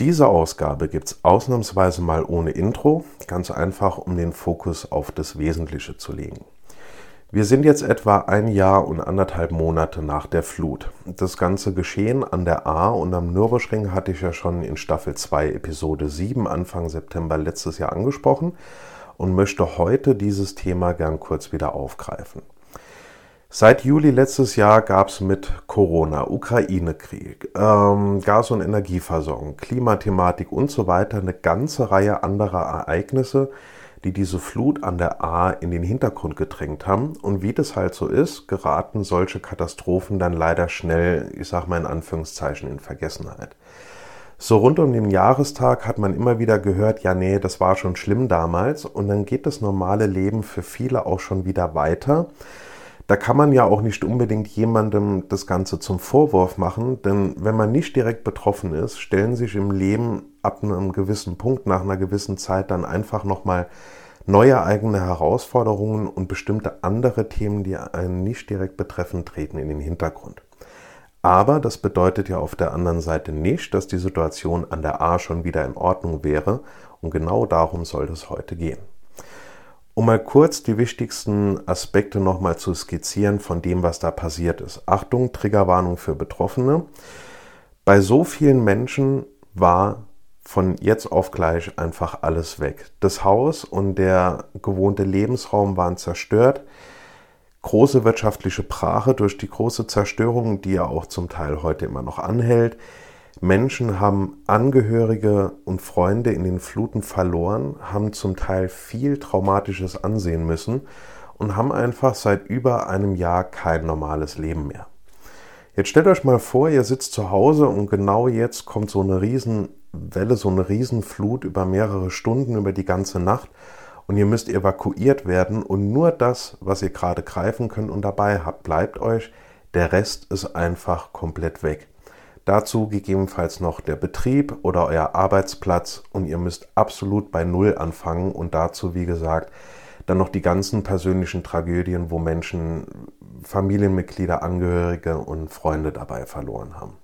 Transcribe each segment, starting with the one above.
Diese Ausgabe gibt es ausnahmsweise mal ohne Intro, ganz einfach, um den Fokus auf das Wesentliche zu legen. Wir sind jetzt etwa ein Jahr und anderthalb Monate nach der Flut. Das ganze Geschehen an der A und am Nürburgring hatte ich ja schon in Staffel 2 Episode 7 Anfang September letztes Jahr angesprochen und möchte heute dieses Thema gern kurz wieder aufgreifen. Seit Juli letztes Jahr gab es mit Corona, Ukraine-Krieg, ähm, Gas- und Energieversorgung, Klimathematik und so weiter eine ganze Reihe anderer Ereignisse, die diese Flut an der A in den Hintergrund gedrängt haben. Und wie das halt so ist, geraten solche Katastrophen dann leider schnell, ich sag mal in Anführungszeichen, in Vergessenheit. So rund um den Jahrestag hat man immer wieder gehört, ja nee, das war schon schlimm damals. Und dann geht das normale Leben für viele auch schon wieder weiter. Da kann man ja auch nicht unbedingt jemandem das Ganze zum Vorwurf machen, denn wenn man nicht direkt betroffen ist, stellen sich im Leben ab einem gewissen Punkt, nach einer gewissen Zeit dann einfach nochmal neue eigene Herausforderungen und bestimmte andere Themen, die einen nicht direkt betreffen, treten in den Hintergrund. Aber das bedeutet ja auf der anderen Seite nicht, dass die Situation an der A schon wieder in Ordnung wäre und genau darum soll es heute gehen. Um mal kurz die wichtigsten Aspekte nochmal zu skizzieren von dem, was da passiert ist. Achtung, Triggerwarnung für Betroffene. Bei so vielen Menschen war von jetzt auf gleich einfach alles weg. Das Haus und der gewohnte Lebensraum waren zerstört. Große wirtschaftliche Brache durch die große Zerstörung, die ja auch zum Teil heute immer noch anhält. Menschen haben Angehörige und Freunde in den Fluten verloren, haben zum Teil viel Traumatisches ansehen müssen und haben einfach seit über einem Jahr kein normales Leben mehr. Jetzt stellt euch mal vor, ihr sitzt zu Hause und genau jetzt kommt so eine Riesenwelle, so eine Riesenflut über mehrere Stunden, über die ganze Nacht und ihr müsst evakuiert werden und nur das, was ihr gerade greifen könnt und dabei habt, bleibt euch. Der Rest ist einfach komplett weg. Dazu gegebenenfalls noch der Betrieb oder euer Arbeitsplatz und ihr müsst absolut bei Null anfangen und dazu, wie gesagt, dann noch die ganzen persönlichen Tragödien, wo Menschen, Familienmitglieder, Angehörige und Freunde dabei verloren haben.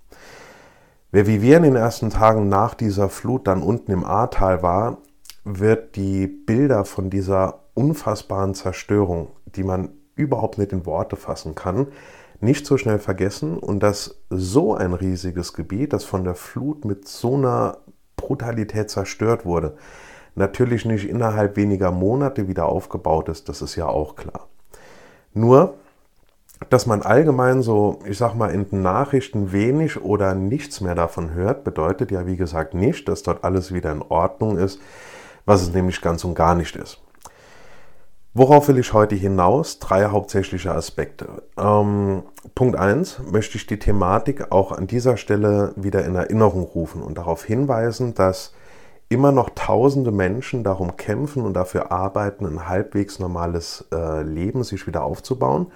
Wer wie wir in den ersten Tagen nach dieser Flut dann unten im Ahrtal war, wird die Bilder von dieser unfassbaren Zerstörung, die man überhaupt nicht in Worte fassen kann, nicht so schnell vergessen und dass so ein riesiges Gebiet, das von der Flut mit so einer Brutalität zerstört wurde, natürlich nicht innerhalb weniger Monate wieder aufgebaut ist, das ist ja auch klar. Nur, dass man allgemein so, ich sag mal, in den Nachrichten wenig oder nichts mehr davon hört, bedeutet ja wie gesagt nicht, dass dort alles wieder in Ordnung ist, was es nämlich ganz und gar nicht ist. Worauf will ich heute hinaus? Drei hauptsächliche Aspekte. Ähm, Punkt 1 möchte ich die Thematik auch an dieser Stelle wieder in Erinnerung rufen und darauf hinweisen, dass immer noch tausende Menschen darum kämpfen und dafür arbeiten, ein halbwegs normales äh, Leben sich wieder aufzubauen,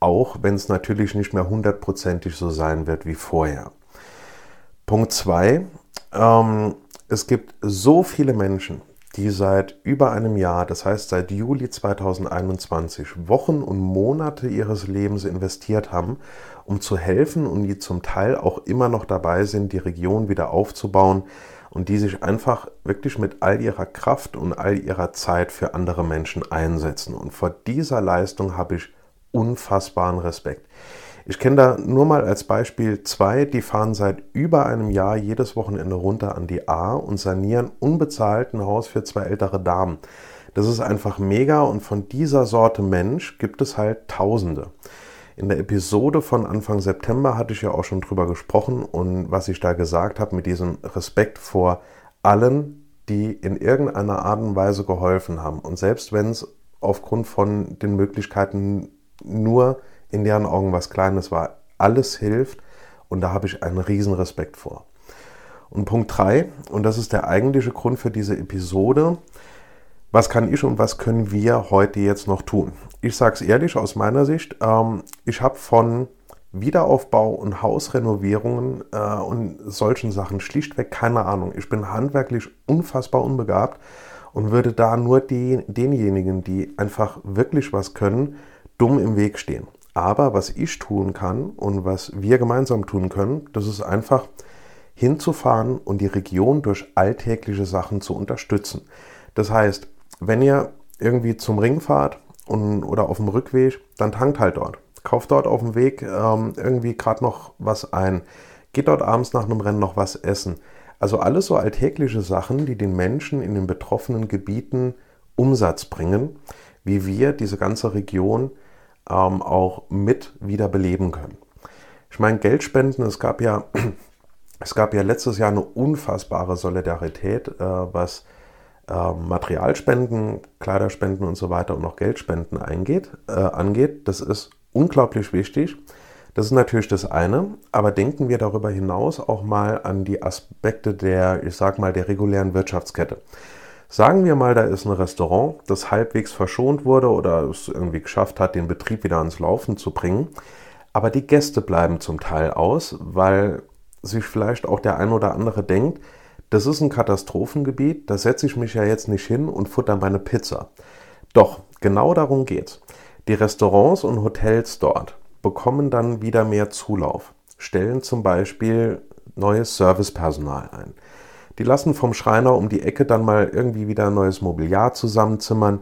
auch wenn es natürlich nicht mehr hundertprozentig so sein wird wie vorher. Punkt 2. Ähm, es gibt so viele Menschen, die seit über einem Jahr, das heißt seit Juli 2021, Wochen und Monate ihres Lebens investiert haben, um zu helfen und die zum Teil auch immer noch dabei sind, die Region wieder aufzubauen und die sich einfach wirklich mit all ihrer Kraft und all ihrer Zeit für andere Menschen einsetzen. Und vor dieser Leistung habe ich unfassbaren Respekt. Ich kenne da nur mal als Beispiel zwei, die fahren seit über einem Jahr jedes Wochenende runter an die A und sanieren unbezahlt ein Haus für zwei ältere Damen. Das ist einfach mega und von dieser Sorte Mensch gibt es halt Tausende. In der Episode von Anfang September hatte ich ja auch schon drüber gesprochen und was ich da gesagt habe mit diesem Respekt vor allen, die in irgendeiner Art und Weise geholfen haben. Und selbst wenn es aufgrund von den Möglichkeiten nur in deren Augen was Kleines war. Alles hilft und da habe ich einen riesen Respekt vor. Und Punkt 3, und das ist der eigentliche Grund für diese Episode, was kann ich und was können wir heute jetzt noch tun? Ich sage es ehrlich aus meiner Sicht, ähm, ich habe von Wiederaufbau und Hausrenovierungen äh, und solchen Sachen schlichtweg keine Ahnung. Ich bin handwerklich unfassbar unbegabt und würde da nur die, denjenigen, die einfach wirklich was können, dumm im Weg stehen. Aber was ich tun kann und was wir gemeinsam tun können, das ist einfach hinzufahren und die Region durch alltägliche Sachen zu unterstützen. Das heißt, wenn ihr irgendwie zum Ring fahrt und, oder auf dem Rückweg, dann tankt halt dort. Kauft dort auf dem Weg ähm, irgendwie gerade noch was ein. Geht dort abends nach einem Rennen noch was essen. Also alles so alltägliche Sachen, die den Menschen in den betroffenen Gebieten Umsatz bringen, wie wir diese ganze Region ähm, auch mit wieder beleben können. Ich meine, Geldspenden, es gab ja, es gab ja letztes Jahr eine unfassbare Solidarität, äh, was äh, Materialspenden, Kleiderspenden und so weiter und noch Geldspenden eingeht, äh, angeht. Das ist unglaublich wichtig. Das ist natürlich das eine, aber denken wir darüber hinaus auch mal an die Aspekte der, ich sag mal, der regulären Wirtschaftskette. Sagen wir mal, da ist ein Restaurant, das halbwegs verschont wurde oder es irgendwie geschafft hat, den Betrieb wieder ans Laufen zu bringen. Aber die Gäste bleiben zum Teil aus, weil sich vielleicht auch der ein oder andere denkt, das ist ein Katastrophengebiet, da setze ich mich ja jetzt nicht hin und futter meine Pizza. Doch, genau darum geht's. Die Restaurants und Hotels dort bekommen dann wieder mehr Zulauf, stellen zum Beispiel neues Servicepersonal ein. Die lassen vom Schreiner um die Ecke dann mal irgendwie wieder neues Mobiliar zusammenzimmern.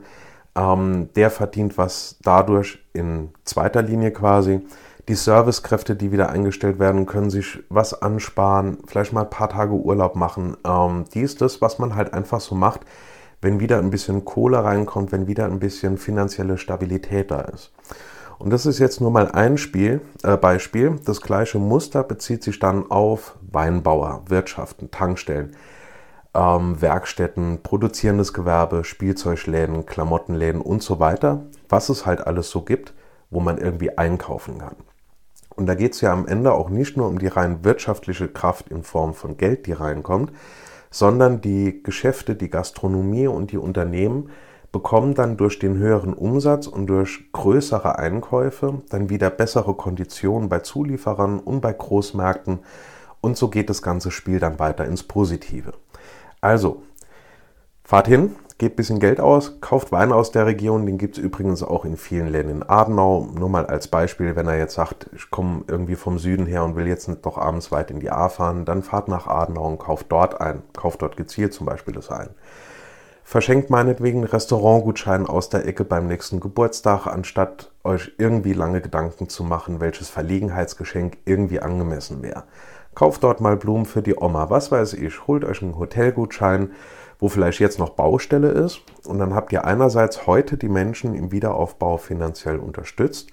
Ähm, der verdient was dadurch in zweiter Linie quasi. Die Servicekräfte, die wieder eingestellt werden, können sich was ansparen, vielleicht mal ein paar Tage Urlaub machen. Ähm, die ist das, was man halt einfach so macht, wenn wieder ein bisschen Kohle reinkommt, wenn wieder ein bisschen finanzielle Stabilität da ist. Und das ist jetzt nur mal ein Spiel, äh, Beispiel. Das gleiche Muster bezieht sich dann auf Weinbauer, Wirtschaften, Tankstellen, ähm, Werkstätten, produzierendes Gewerbe, Spielzeugläden, Klamottenläden und so weiter, was es halt alles so gibt, wo man irgendwie einkaufen kann. Und da geht es ja am Ende auch nicht nur um die rein wirtschaftliche Kraft in Form von Geld, die reinkommt, sondern die Geschäfte, die Gastronomie und die Unternehmen bekommen dann durch den höheren Umsatz und durch größere Einkäufe dann wieder bessere Konditionen bei Zulieferern und bei Großmärkten und so geht das ganze Spiel dann weiter ins Positive. Also, fahrt hin, gebt ein bisschen Geld aus, kauft Wein aus der Region, den gibt es übrigens auch in vielen Läden in Adenau. Nur mal als Beispiel, wenn er jetzt sagt, ich komme irgendwie vom Süden her und will jetzt nicht noch abends weit in die A fahren, dann fahrt nach Adenau und kauft dort ein. Kauft dort gezielt zum Beispiel das ein. Verschenkt meinetwegen Restaurantgutschein aus der Ecke beim nächsten Geburtstag, anstatt euch irgendwie lange Gedanken zu machen, welches Verlegenheitsgeschenk irgendwie angemessen wäre. Kauft dort mal Blumen für die Oma, was weiß ich, holt euch einen Hotelgutschein, wo vielleicht jetzt noch Baustelle ist und dann habt ihr einerseits heute die Menschen im Wiederaufbau finanziell unterstützt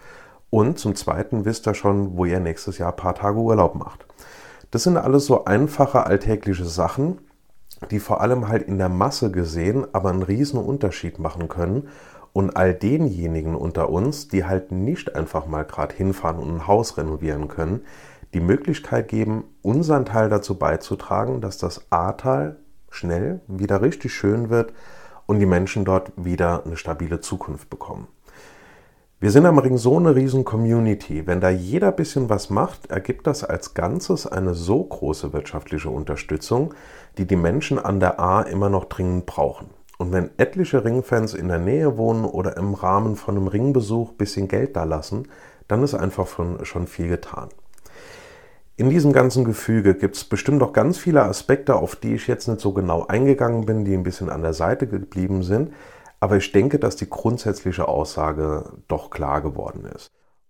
und zum Zweiten wisst ihr schon, wo ihr nächstes Jahr ein paar Tage Urlaub macht. Das sind alles so einfache alltägliche Sachen, die vor allem halt in der Masse gesehen aber einen riesen Unterschied machen können und all denjenigen unter uns, die halt nicht einfach mal gerade hinfahren und ein Haus renovieren können, die Möglichkeit geben, unseren Teil dazu beizutragen, dass das Ahrtal schnell wieder richtig schön wird und die Menschen dort wieder eine stabile Zukunft bekommen. Wir sind am Ring so eine riesen Community. Wenn da jeder ein bisschen was macht, ergibt das als Ganzes eine so große wirtschaftliche Unterstützung, die die Menschen an der A immer noch dringend brauchen. Und wenn etliche Ringfans in der Nähe wohnen oder im Rahmen von einem Ringbesuch ein bisschen Geld da lassen, dann ist einfach schon viel getan. In diesem ganzen Gefüge gibt es bestimmt auch ganz viele Aspekte, auf die ich jetzt nicht so genau eingegangen bin, die ein bisschen an der Seite geblieben sind. Aber ich denke, dass die grundsätzliche Aussage doch klar geworden ist.